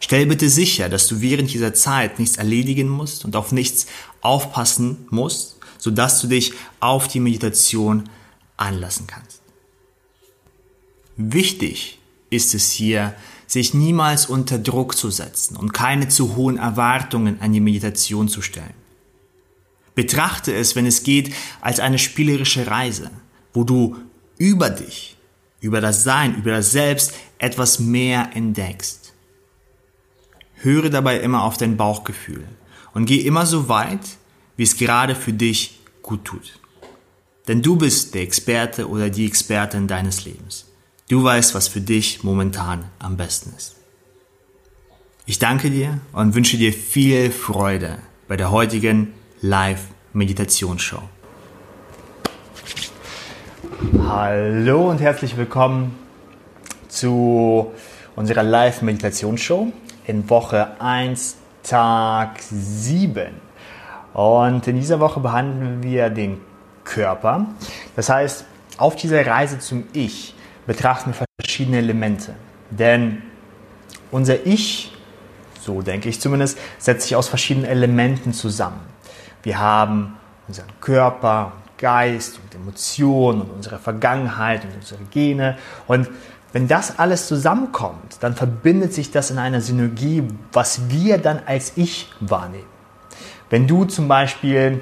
Stell bitte sicher, dass du während dieser Zeit nichts erledigen musst und auf nichts aufpassen musst, sodass du dich auf die Meditation einlassen kannst. Wichtig ist es hier, sich niemals unter Druck zu setzen und keine zu hohen Erwartungen an die Meditation zu stellen. Betrachte es, wenn es geht, als eine spielerische Reise, wo du über dich, über das Sein, über das Selbst etwas mehr entdeckst. Höre dabei immer auf dein Bauchgefühl und geh immer so weit, wie es gerade für dich gut tut. Denn du bist der Experte oder die Expertin deines Lebens. Du weißt, was für dich momentan am besten ist. Ich danke dir und wünsche dir viel Freude bei der heutigen Live-Meditationsshow. Hallo und herzlich willkommen zu unserer Live-Meditationsshow in Woche 1, Tag 7. Und in dieser Woche behandeln wir den Körper. Das heißt, auf dieser Reise zum Ich betrachten wir verschiedene Elemente. Denn unser Ich, so denke ich zumindest, setzt sich aus verschiedenen Elementen zusammen. Wir haben unseren Körper, Geist und Emotionen und unsere Vergangenheit und unsere Gene. Und wenn das alles zusammenkommt, dann verbindet sich das in einer Synergie, was wir dann als Ich wahrnehmen. Wenn du zum Beispiel,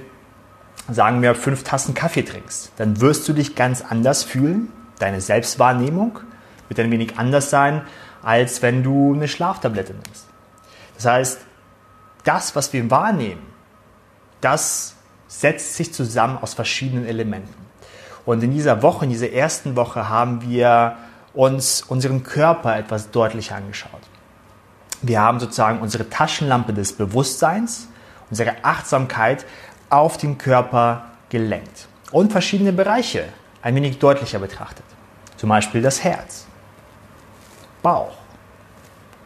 sagen wir, fünf Tassen Kaffee trinkst, dann wirst du dich ganz anders fühlen. Deine Selbstwahrnehmung wird ein wenig anders sein, als wenn du eine Schlaftablette nimmst. Das heißt, das, was wir wahrnehmen, das setzt sich zusammen aus verschiedenen Elementen. Und in dieser Woche, in dieser ersten Woche haben wir uns unseren Körper etwas deutlicher angeschaut. Wir haben sozusagen unsere Taschenlampe des Bewusstseins, unsere Achtsamkeit auf den Körper gelenkt und verschiedene Bereiche ein wenig deutlicher betrachtet. Zum Beispiel das Herz, Bauch,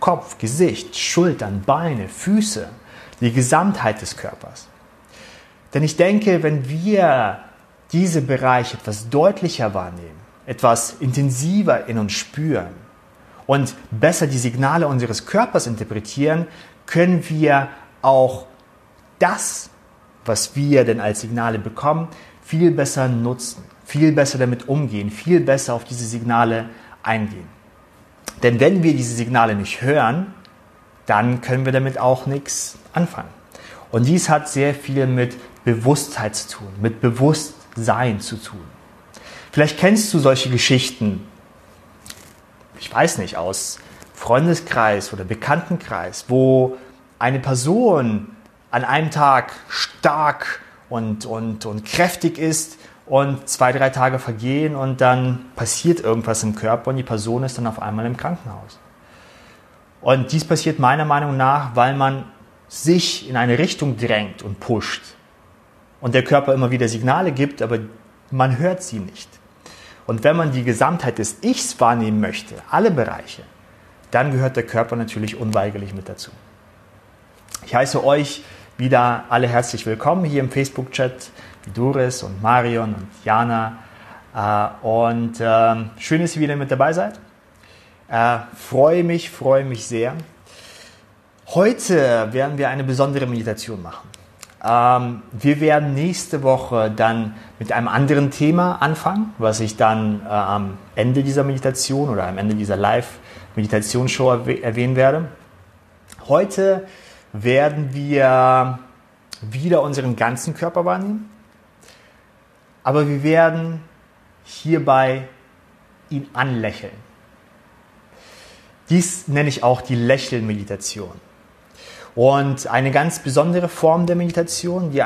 Kopf, Gesicht, Schultern, Beine, Füße, die Gesamtheit des Körpers. Denn ich denke, wenn wir diese Bereiche etwas deutlicher wahrnehmen, etwas intensiver in uns spüren und besser die Signale unseres Körpers interpretieren, können wir auch das, was wir denn als Signale bekommen, viel besser nutzen, viel besser damit umgehen, viel besser auf diese Signale eingehen. Denn wenn wir diese Signale nicht hören, dann können wir damit auch nichts anfangen. Und dies hat sehr viel mit Bewusstheit zu tun, mit Bewusstsein zu tun. Vielleicht kennst du solche Geschichten, ich weiß nicht, aus Freundeskreis oder Bekanntenkreis, wo eine Person an einem Tag stark und, und, und kräftig ist und zwei, drei Tage vergehen und dann passiert irgendwas im Körper und die Person ist dann auf einmal im Krankenhaus. Und dies passiert meiner Meinung nach, weil man sich in eine Richtung drängt und pusht und der Körper immer wieder Signale gibt, aber man hört sie nicht. Und wenn man die Gesamtheit des Ichs wahrnehmen möchte, alle Bereiche, dann gehört der Körper natürlich unweigerlich mit dazu. Ich heiße euch wieder alle herzlich willkommen hier im Facebook-Chat, Doris und Marion und Jana. Äh, und ähm, schön, dass ihr wieder mit dabei seid. Äh, freue mich, freue mich sehr. Heute werden wir eine besondere Meditation machen. Ähm, wir werden nächste Woche dann mit einem anderen Thema anfangen, was ich dann äh, am Ende dieser Meditation oder am Ende dieser Live-Meditationsshow erwähnen werde. Heute werden wir wieder unseren ganzen Körper wahrnehmen, aber wir werden hierbei ihn anlächeln. Dies nenne ich auch die Lächelmeditation. Und eine ganz besondere Form der Meditation, die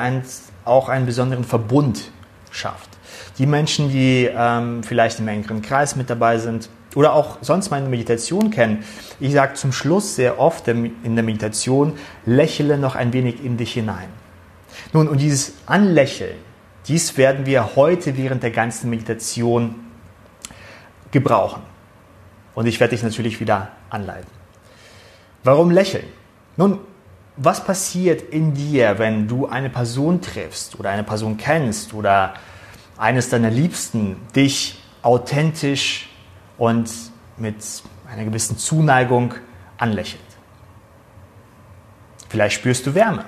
auch einen besonderen Verbund schafft. Die Menschen, die ähm, vielleicht im engeren Kreis mit dabei sind oder auch sonst meine Meditation kennen, ich sage zum Schluss sehr oft in der Meditation, lächle noch ein wenig in dich hinein. Nun, und dieses Anlächeln, dies werden wir heute während der ganzen Meditation gebrauchen. Und ich werde dich natürlich wieder anleiten. Warum lächeln? Nun, was passiert in dir, wenn du eine Person triffst oder eine Person kennst oder eines deiner Liebsten dich authentisch und mit einer gewissen Zuneigung anlächelt? Vielleicht spürst du Wärme.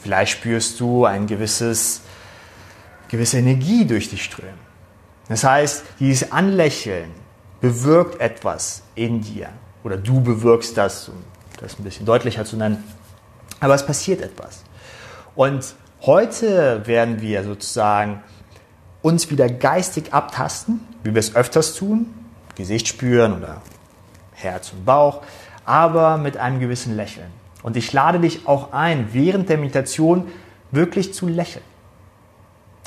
Vielleicht spürst du ein gewisses, gewisse Energie durch dich strömen. Das heißt, dieses Anlächeln bewirkt etwas in dir. Oder du bewirkst das, um das ein bisschen deutlicher zu nennen. Aber es passiert etwas. Und heute werden wir sozusagen uns wieder geistig abtasten, wie wir es öfters tun, Gesicht spüren oder Herz und Bauch, aber mit einem gewissen Lächeln. Und ich lade dich auch ein, während der Meditation wirklich zu lächeln.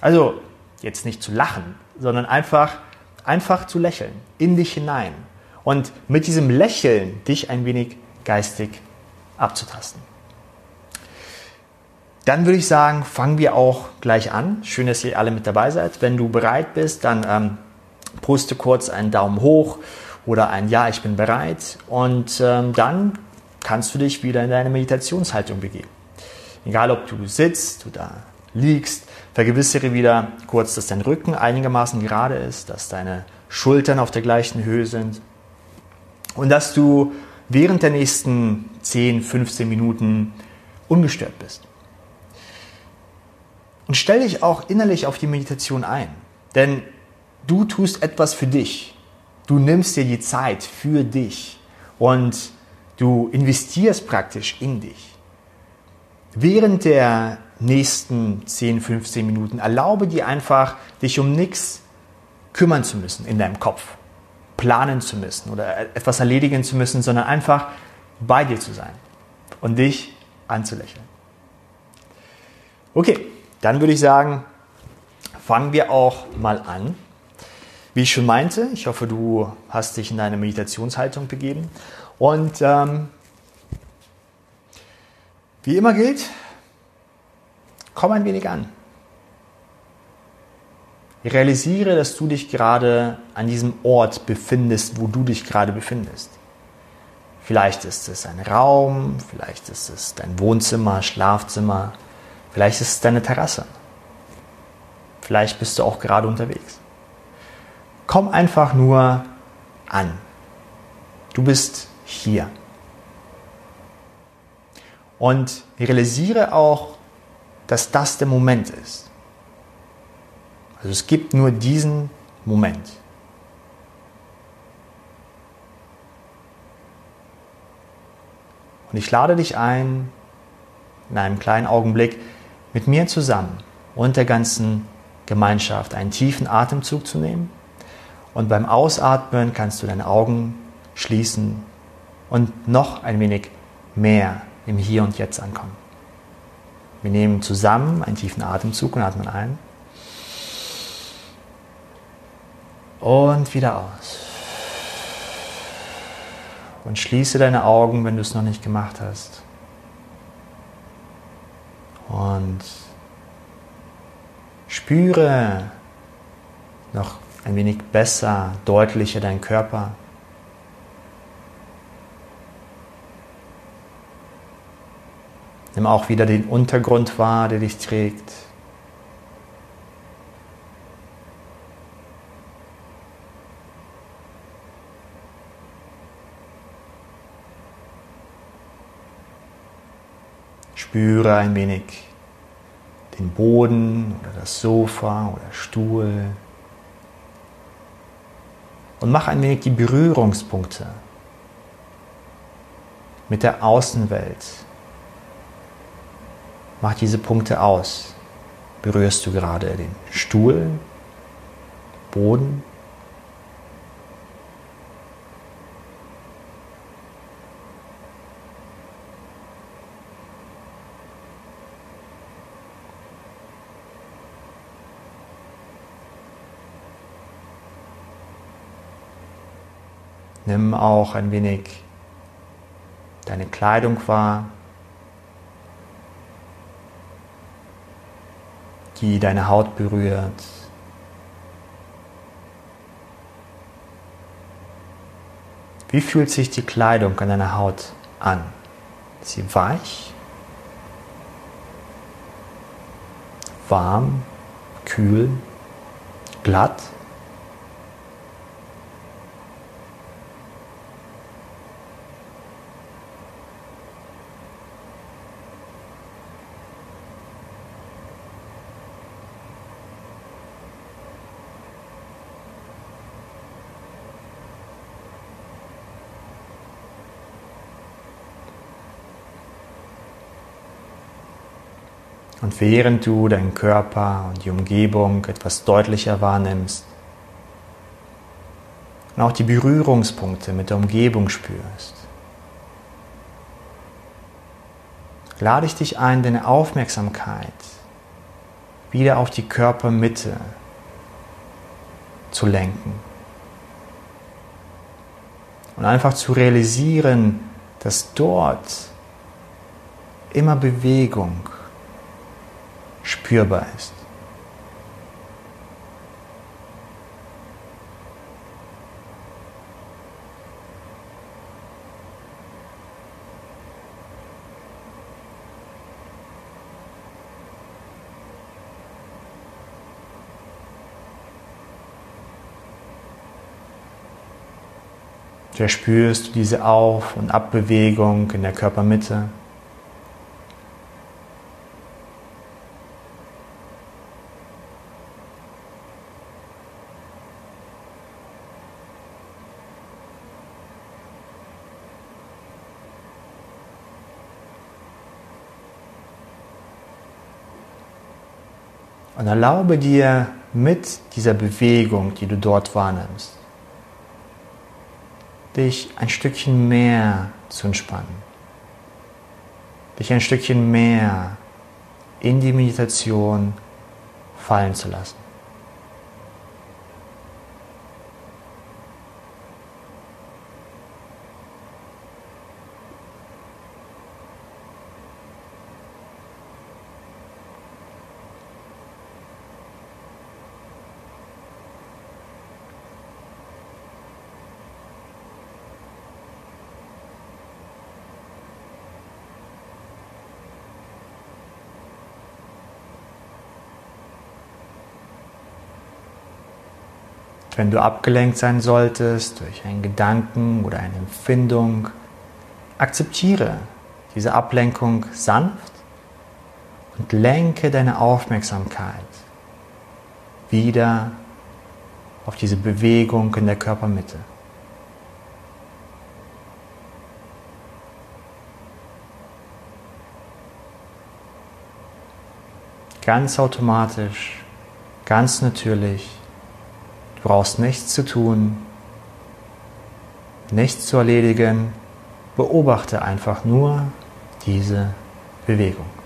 Also jetzt nicht zu lachen, sondern einfach, einfach zu lächeln, in dich hinein. Und mit diesem Lächeln dich ein wenig geistig abzutasten. Dann würde ich sagen, fangen wir auch gleich an. Schön, dass ihr alle mit dabei seid. Wenn du bereit bist, dann ähm, poste kurz einen Daumen hoch oder ein Ja, ich bin bereit. Und ähm, dann kannst du dich wieder in deine Meditationshaltung begeben. Egal, ob du sitzt oder liegst, vergewissere wieder kurz, dass dein Rücken einigermaßen gerade ist, dass deine Schultern auf der gleichen Höhe sind und dass du während der nächsten 10, 15 Minuten ungestört bist. Und stell dich auch innerlich auf die Meditation ein, denn du tust etwas für dich. Du nimmst dir die Zeit für dich und Du investierst praktisch in dich. Während der nächsten 10, 15 Minuten erlaube dir einfach, dich um nichts kümmern zu müssen in deinem Kopf, planen zu müssen oder etwas erledigen zu müssen, sondern einfach bei dir zu sein und dich anzulächeln. Okay, dann würde ich sagen, fangen wir auch mal an. Wie ich schon meinte, ich hoffe, du hast dich in deine Meditationshaltung begeben und ähm, wie immer gilt, komm ein wenig an. Realisiere, dass du dich gerade an diesem Ort befindest, wo du dich gerade befindest. Vielleicht ist es ein Raum, vielleicht ist es dein Wohnzimmer, Schlafzimmer, vielleicht ist es deine Terrasse. Vielleicht bist du auch gerade unterwegs. Komm einfach nur an. Du bist hier. Und realisiere auch, dass das der Moment ist. Also es gibt nur diesen Moment. Und ich lade dich ein, in einem kleinen Augenblick mit mir zusammen und der ganzen Gemeinschaft einen tiefen Atemzug zu nehmen. Und beim Ausatmen kannst du deine Augen schließen und noch ein wenig mehr im Hier und Jetzt ankommen. Wir nehmen zusammen einen tiefen Atemzug und atmen ein. Und wieder aus. Und schließe deine Augen, wenn du es noch nicht gemacht hast. Und spüre noch ein wenig besser, deutlicher deinen Körper. Nimm auch wieder den Untergrund wahr, der dich trägt. Spüre ein wenig den Boden oder das Sofa oder Stuhl und mach ein wenig die Berührungspunkte mit der Außenwelt Mach diese Punkte aus. Berührst du gerade den Stuhl, Boden? Nimm auch ein wenig deine Kleidung wahr. die deine Haut berührt. Wie fühlt sich die Kleidung an deiner Haut an? Ist sie weich? Warm? Kühl? Glatt? Und während du deinen Körper und die Umgebung etwas deutlicher wahrnimmst und auch die Berührungspunkte mit der Umgebung spürst, lade ich dich ein, deine Aufmerksamkeit wieder auf die Körpermitte zu lenken. Und einfach zu realisieren, dass dort immer Bewegung spürbar ist. Verspürst du diese Auf- und Abbewegung in der Körpermitte? Und erlaube dir mit dieser Bewegung, die du dort wahrnimmst, dich ein Stückchen mehr zu entspannen, dich ein Stückchen mehr in die Meditation fallen zu lassen. Wenn du abgelenkt sein solltest durch einen Gedanken oder eine Empfindung, akzeptiere diese Ablenkung sanft und lenke deine Aufmerksamkeit wieder auf diese Bewegung in der Körpermitte. Ganz automatisch, ganz natürlich Du brauchst nichts zu tun, nichts zu erledigen. Beobachte einfach nur diese Bewegung.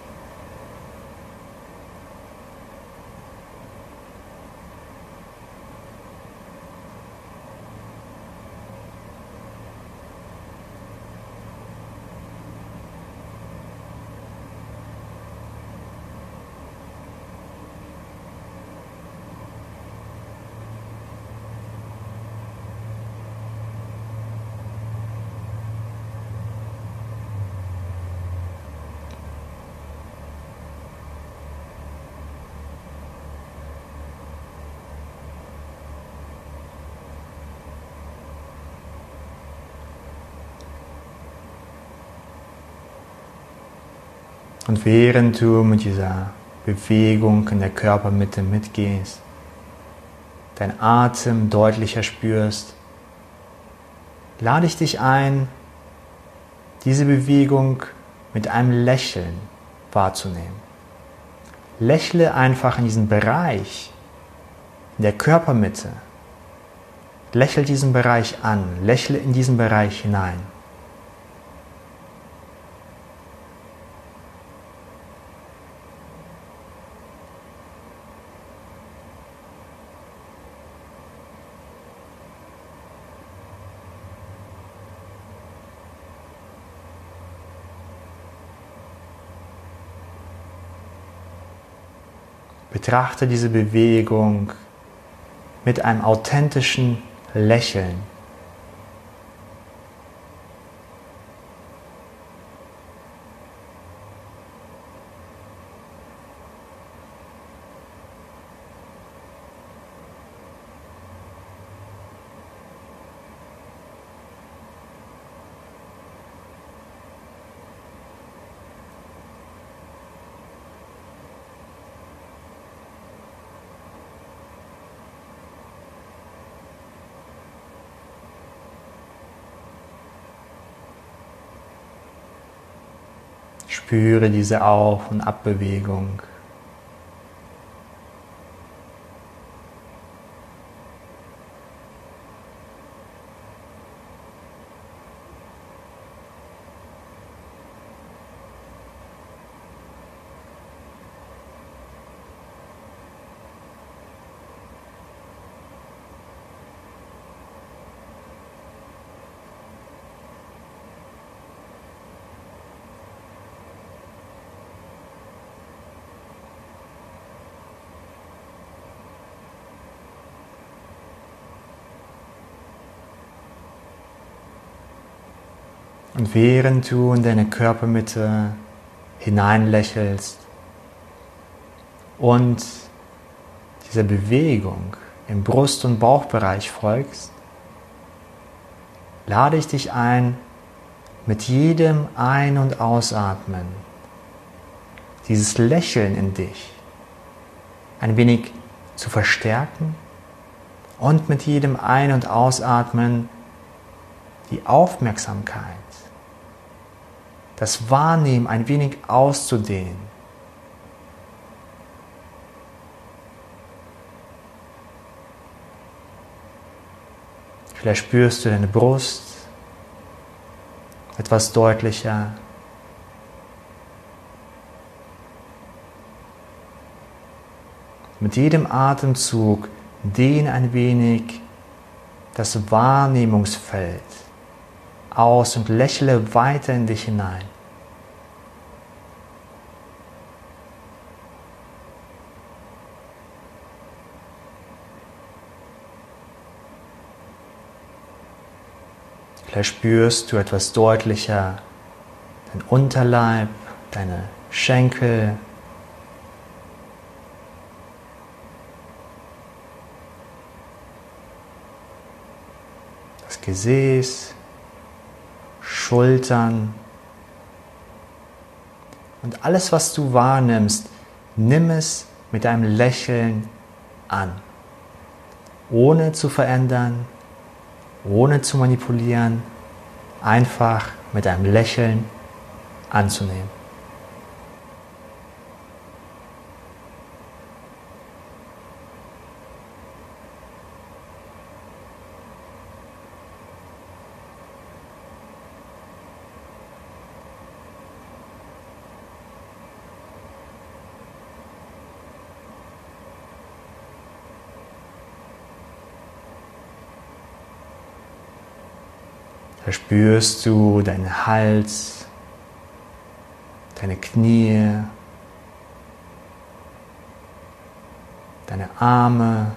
Und während du mit dieser Bewegung in der Körpermitte mitgehst, dein Atem deutlicher spürst, lade ich dich ein, diese Bewegung mit einem Lächeln wahrzunehmen. Lächle einfach in diesen Bereich, in der Körpermitte. Lächle diesen Bereich an, lächle in diesen Bereich hinein. Betrachte diese Bewegung mit einem authentischen Lächeln. Spüre diese Auf- und Abbewegung. Und während du in deine Körpermitte hineinlächelst. Und dieser Bewegung im Brust- und Bauchbereich folgst, lade ich dich ein, mit jedem Ein- und Ausatmen dieses Lächeln in dich ein wenig zu verstärken und mit jedem Ein- und Ausatmen die Aufmerksamkeit das Wahrnehmen ein wenig auszudehnen. Vielleicht spürst du deine Brust etwas deutlicher. Mit jedem Atemzug dehne ein wenig das Wahrnehmungsfeld aus und lächle weiter in dich hinein. Vielleicht spürst du etwas deutlicher dein Unterleib, deine Schenkel. Das Gesäß, Schultern. Und alles, was du wahrnimmst, nimm es mit einem Lächeln an, ohne zu verändern, ohne zu manipulieren, einfach mit einem Lächeln anzunehmen. Spürst du deinen Hals, deine Knie, deine Arme,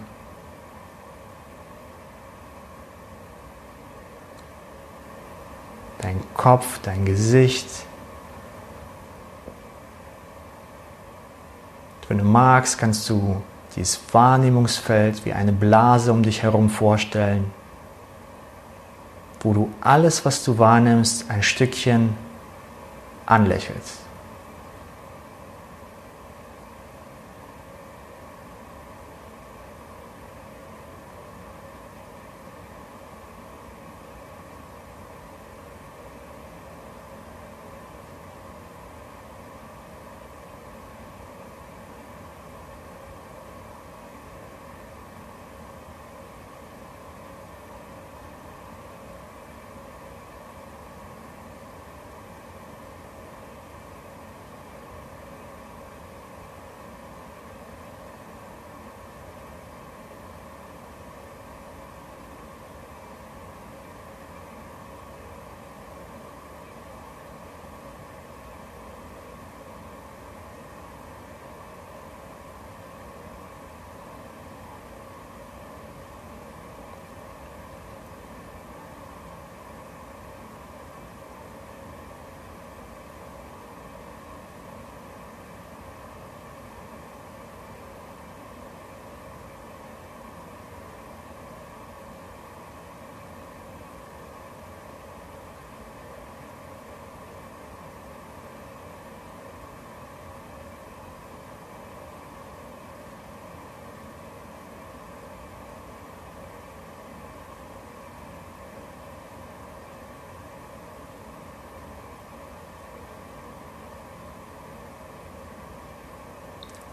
dein Kopf, dein Gesicht. Wenn du magst, kannst du dieses Wahrnehmungsfeld wie eine Blase um dich herum vorstellen wo du alles, was du wahrnimmst, ein Stückchen anlächelst.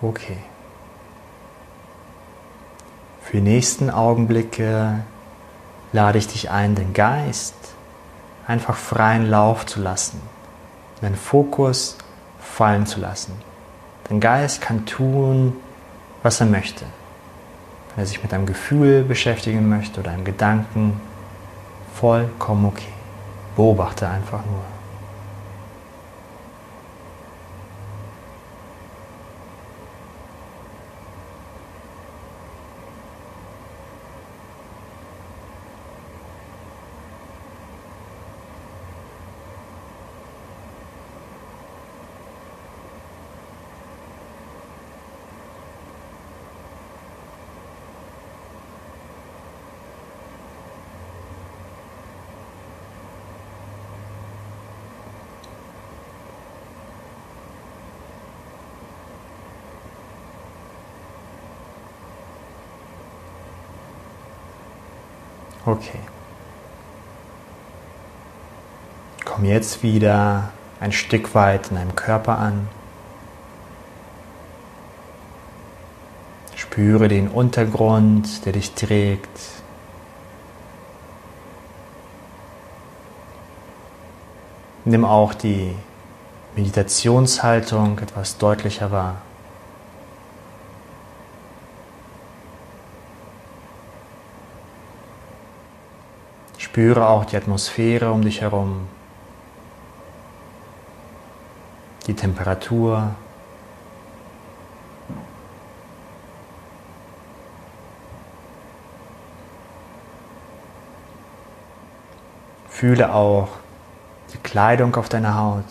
Okay. Für die nächsten Augenblicke lade ich dich ein, den Geist einfach freien Lauf zu lassen, den Fokus fallen zu lassen. Dein Geist kann tun, was er möchte. Wenn er sich mit einem Gefühl beschäftigen möchte oder einem Gedanken, vollkommen okay. Beobachte einfach nur. Okay. Komm jetzt wieder ein Stück weit in deinem Körper an. Spüre den Untergrund, der dich trägt. Nimm auch die Meditationshaltung etwas deutlicher wahr. Spüre auch die Atmosphäre um dich herum, die Temperatur. Fühle auch die Kleidung auf deiner Haut.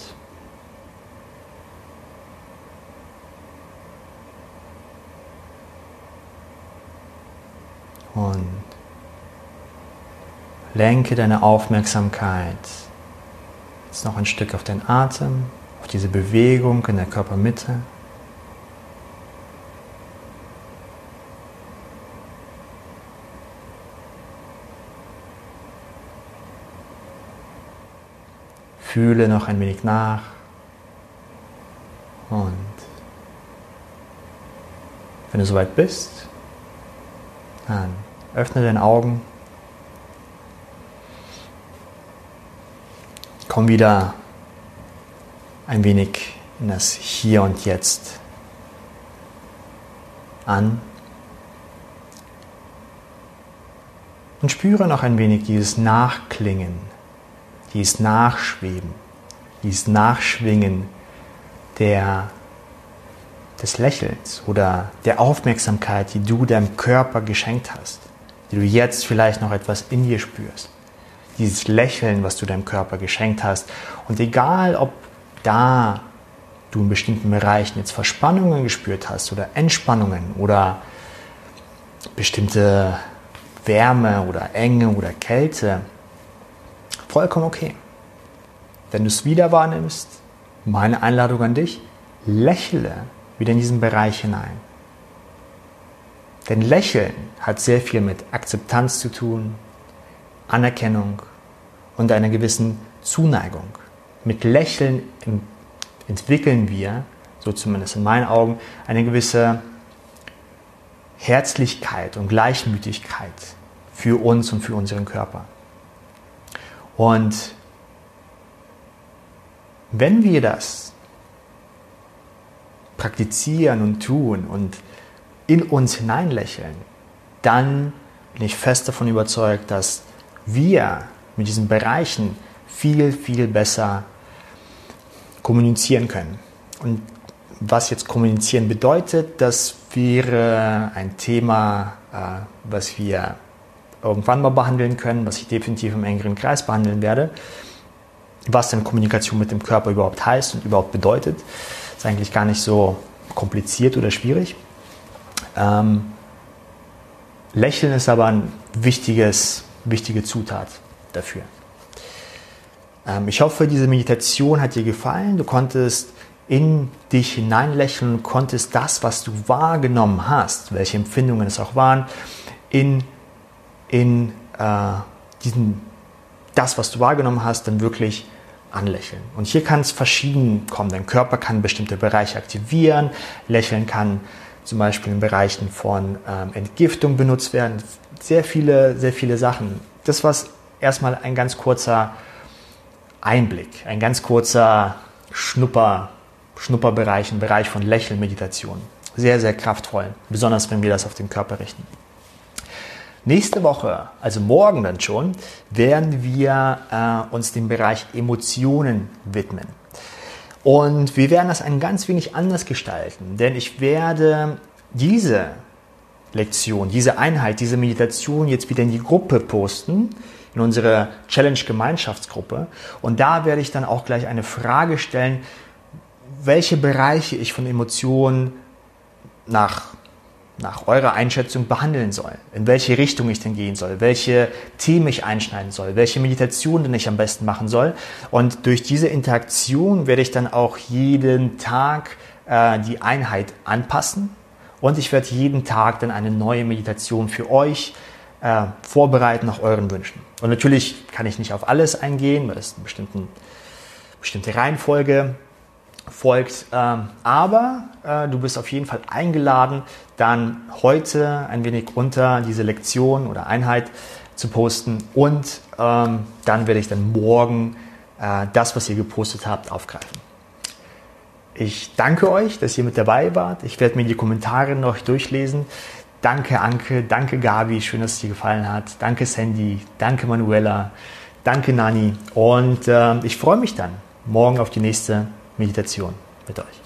Und Lenke deine Aufmerksamkeit jetzt noch ein Stück auf den Atem, auf diese Bewegung in der Körpermitte. Fühle noch ein wenig nach und wenn du soweit bist, dann öffne deine Augen Komm wieder ein wenig in das Hier und Jetzt an. Und spüre noch ein wenig dieses Nachklingen, dieses Nachschweben, dieses Nachschwingen der, des Lächelns oder der Aufmerksamkeit, die du deinem Körper geschenkt hast, die du jetzt vielleicht noch etwas in dir spürst dieses Lächeln, was du deinem Körper geschenkt hast. Und egal, ob da du in bestimmten Bereichen jetzt Verspannungen gespürt hast oder Entspannungen oder bestimmte Wärme oder Enge oder Kälte, vollkommen okay. Wenn du es wieder wahrnimmst, meine Einladung an dich, lächle wieder in diesen Bereich hinein. Denn Lächeln hat sehr viel mit Akzeptanz zu tun, Anerkennung und einer gewissen Zuneigung. Mit Lächeln entwickeln wir, so zumindest in meinen Augen, eine gewisse Herzlichkeit und Gleichmütigkeit für uns und für unseren Körper. Und wenn wir das praktizieren und tun und in uns hineinlächeln, dann bin ich fest davon überzeugt, dass wir mit diesen Bereichen viel, viel besser kommunizieren können. Und was jetzt kommunizieren bedeutet, das wäre ein Thema, äh, was wir irgendwann mal behandeln können, was ich definitiv im engeren Kreis behandeln werde. Was denn Kommunikation mit dem Körper überhaupt heißt und überhaupt bedeutet, ist eigentlich gar nicht so kompliziert oder schwierig. Ähm, Lächeln ist aber ein wichtiges wichtige Zutat dafür. Ähm, ich hoffe, diese Meditation hat dir gefallen. Du konntest in dich hineinlächeln und konntest das, was du wahrgenommen hast, welche Empfindungen es auch waren, in, in äh, diesen, das, was du wahrgenommen hast, dann wirklich anlächeln. Und hier kann es verschieden kommen. Dein Körper kann bestimmte Bereiche aktivieren. Lächeln kann zum Beispiel in Bereichen von ähm, Entgiftung benutzt werden. Sehr viele, sehr viele Sachen. Das war erstmal ein ganz kurzer Einblick, ein ganz kurzer Schnupper, Schnupperbereich, ein Bereich von Lächeln, Meditation. Sehr, sehr kraftvoll, besonders wenn wir das auf den Körper richten. Nächste Woche, also morgen dann schon, werden wir äh, uns dem Bereich Emotionen widmen. Und wir werden das ein ganz wenig anders gestalten, denn ich werde diese Lektion, diese Einheit, diese Meditation jetzt wieder in die Gruppe posten, in unsere Challenge-Gemeinschaftsgruppe. Und da werde ich dann auch gleich eine Frage stellen, welche Bereiche ich von Emotionen nach nach eurer Einschätzung behandeln soll, in welche Richtung ich denn gehen soll, welche Themen ich einschneiden soll, welche Meditationen ich am besten machen soll. Und durch diese Interaktion werde ich dann auch jeden Tag äh, die Einheit anpassen und ich werde jeden Tag dann eine neue Meditation für euch äh, vorbereiten nach euren Wünschen. Und natürlich kann ich nicht auf alles eingehen, weil es eine bestimmte Reihenfolge folgt. Ähm, aber äh, du bist auf jeden Fall eingeladen, dann heute ein wenig unter diese Lektion oder Einheit zu posten und ähm, dann werde ich dann morgen äh, das, was ihr gepostet habt, aufgreifen. Ich danke euch, dass ihr mit dabei wart. Ich werde mir die Kommentare noch durchlesen. Danke Anke, danke Gabi, schön, dass es dir gefallen hat. Danke Sandy, danke Manuela, danke Nani und äh, ich freue mich dann morgen auf die nächste Meditation mit euch.